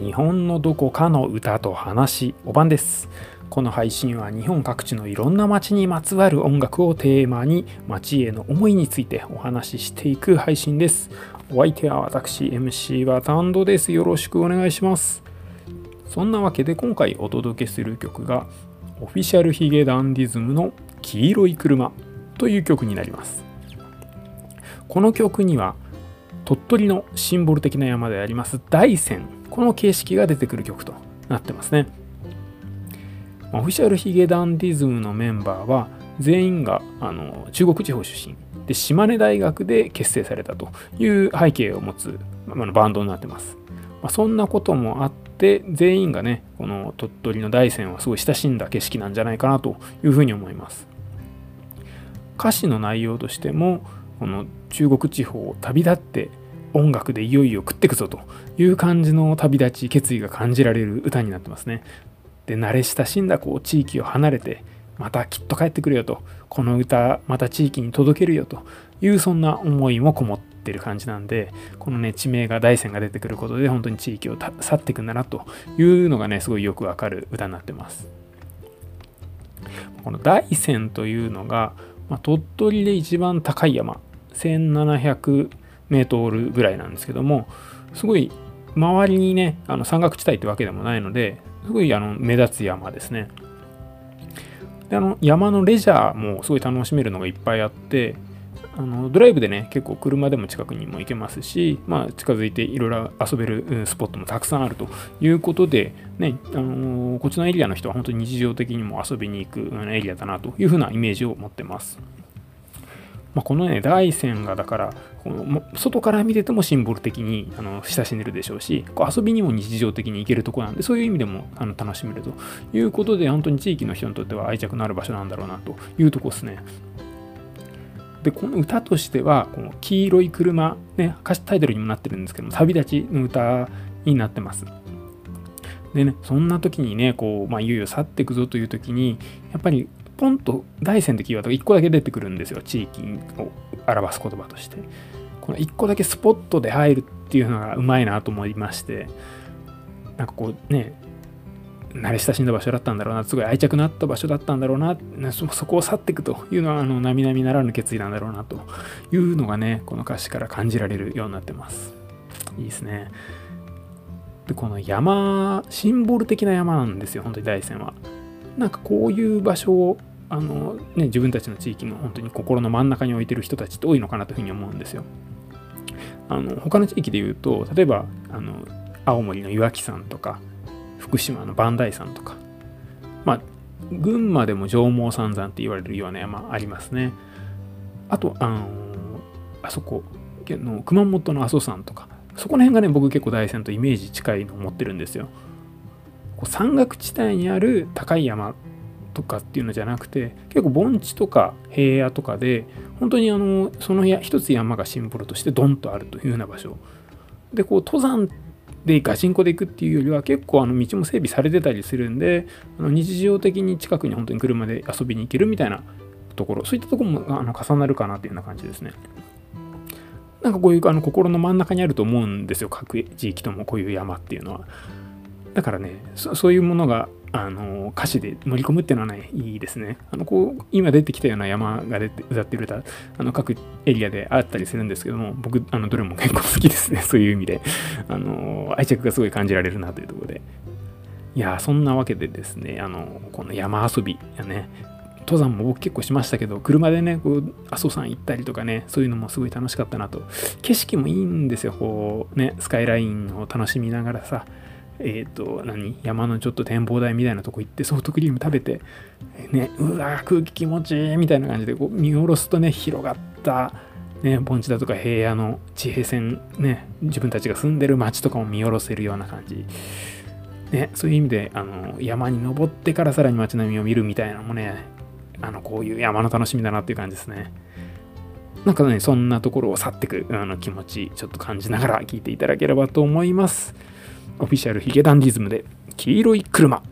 日本のどこかの歌と話。おばんです。この配信は日本各地のいろんな街にまつわる音楽をテーマに街への思いについてお話ししていく配信です。お相手は私 MC はタンドです。よろしくお願いします。そんなわけで今回お届けする曲がオフィシャルヒゲダンディズムの黄色い車という曲になります。この曲には鳥取のシンボル的な山であります大山。この形式が出てくる曲となってますね。オフィシャルヒゲダンディズムのメンバーは全員があの中国地方出身で島根大学で結成されたという背景を持つ、まあ、バンドになってます、まあ、そんなこともあって全員がねこの鳥取の大山はすごい親しんだ景色なんじゃないかなというふうに思います。歌詞の内容としてもこの中国地方を旅立って音楽でいよいよ食ってくぞという感じの旅立ち決意が感じられる歌になってますね。で慣れ親しんだこう地域を離れてまたきっと帰ってくるよとこの歌また地域に届けるよというそんな思いもこもってる感じなんでこのね地名が大山が出てくることで本当に地域を去っていくんだなというのがねすごいよくわかる歌になってます。この大山というのが、まあ、鳥取で一番高い山1700メートルぐらいなんですけどもすごい周りにねあの山岳地帯ってわけでもないのですごいあの目立つ山ですねであの山のレジャーもすごい楽しめるのがいっぱいあってあのドライブでね結構車でも近くにも行けますし、まあ、近づいていろいろ遊べるスポットもたくさんあるということで、ねあのこっちのエリアの人は本当に日常的にも遊びに行くエリアだなというふうなイメージを持ってます。まあ、このね大山がだからこの外から見ててもシンボル的にあの親しんでるでしょうしこう遊びにも日常的に行けるとこなんでそういう意味でもあの楽しめるということで本当に地域の人にとっては愛着のある場所なんだろうなというとこですね。でこの歌としてはこの黄色い車、ね、歌詞タイトルにもなってるんですけども旅立ちの歌になってます。でねそんな時にねこう、まあ、いよいよ去っていくぞという時にやっぱりポンと大山ってキーワードが1個だけ出てくるんですよ。地域を表す言葉として。この1個だけスポットで入るっていうのがうまいなと思いまして。なんかこうね慣れ親しんだ場所だったんだろうなすごい愛着のあった場所だったんだろうな。そこを去っていくというのはあの並々ならぬ決意なんだろうなというのがねこの歌詞から感じられるようになってます。いいですね。でこの山シンボル的な山なんですよ本当に大山は。なんかこういう場所をあの、ね、自分たちの地域の本当に心の真ん中に置いてる人たちって多いのかなというふうに思うんですよ。あの他の地域で言うと例えばあの青森の岩木山とか福島の磐梯山とかまあ群馬でも上毛三山って言われるような山ありますね。あとあのあそこの熊本の阿蘇山とかそこら辺がね僕結構大山とイメージ近いのを持ってるんですよ。こう山岳地帯にある高い山とかっていうのじゃなくて結構盆地とか平野とかで本当にあのその一つ山がシンボルとしてドンとあるというような場所でこう登山でガチンコで行くっていうよりは結構あの道も整備されてたりするんであの日常的に近くに本当に車で遊びに行けるみたいなところそういったところもあの重なるかなっていうような感じですね。なんかこういうあの心の真ん中にあると思うんですよ各地域ともこういう山っていうのは。だからねそういうものがあの歌詞で盛り込むっていうのはねいいですね。あのこう今出てきたような山が出て歌ってる歌あの各エリアであったりするんですけども僕あのどれも結構好きですね。そういう意味で。あの愛着がすごい感じられるなというところで。いやそんなわけでですねあのこの山遊びやね登山も僕結構しましたけど車でねこう阿蘇山行ったりとかねそういうのもすごい楽しかったなと。景色もいいんですよ。こうねスカイラインを楽しみながらさえっ、ー、と、何？山のちょっと展望台みたいなとこ行ってソフトクリーム食べて、ね、うわ空気気持ちいいみたいな感じでこう見下ろすとね、広がった、ね、盆地だとか平野の地平線、ね、自分たちが住んでる街とかも見下ろせるような感じ。ね、そういう意味であの山に登ってからさらに街並みを見るみたいなのもねあのこういう山の楽しみだなっていう感じですね。なんかね、そんなところを去ってくあの気持ち、ちょっと感じながら聞いていただければと思います。オフィシャルヒゲダンディズムで黄色い車。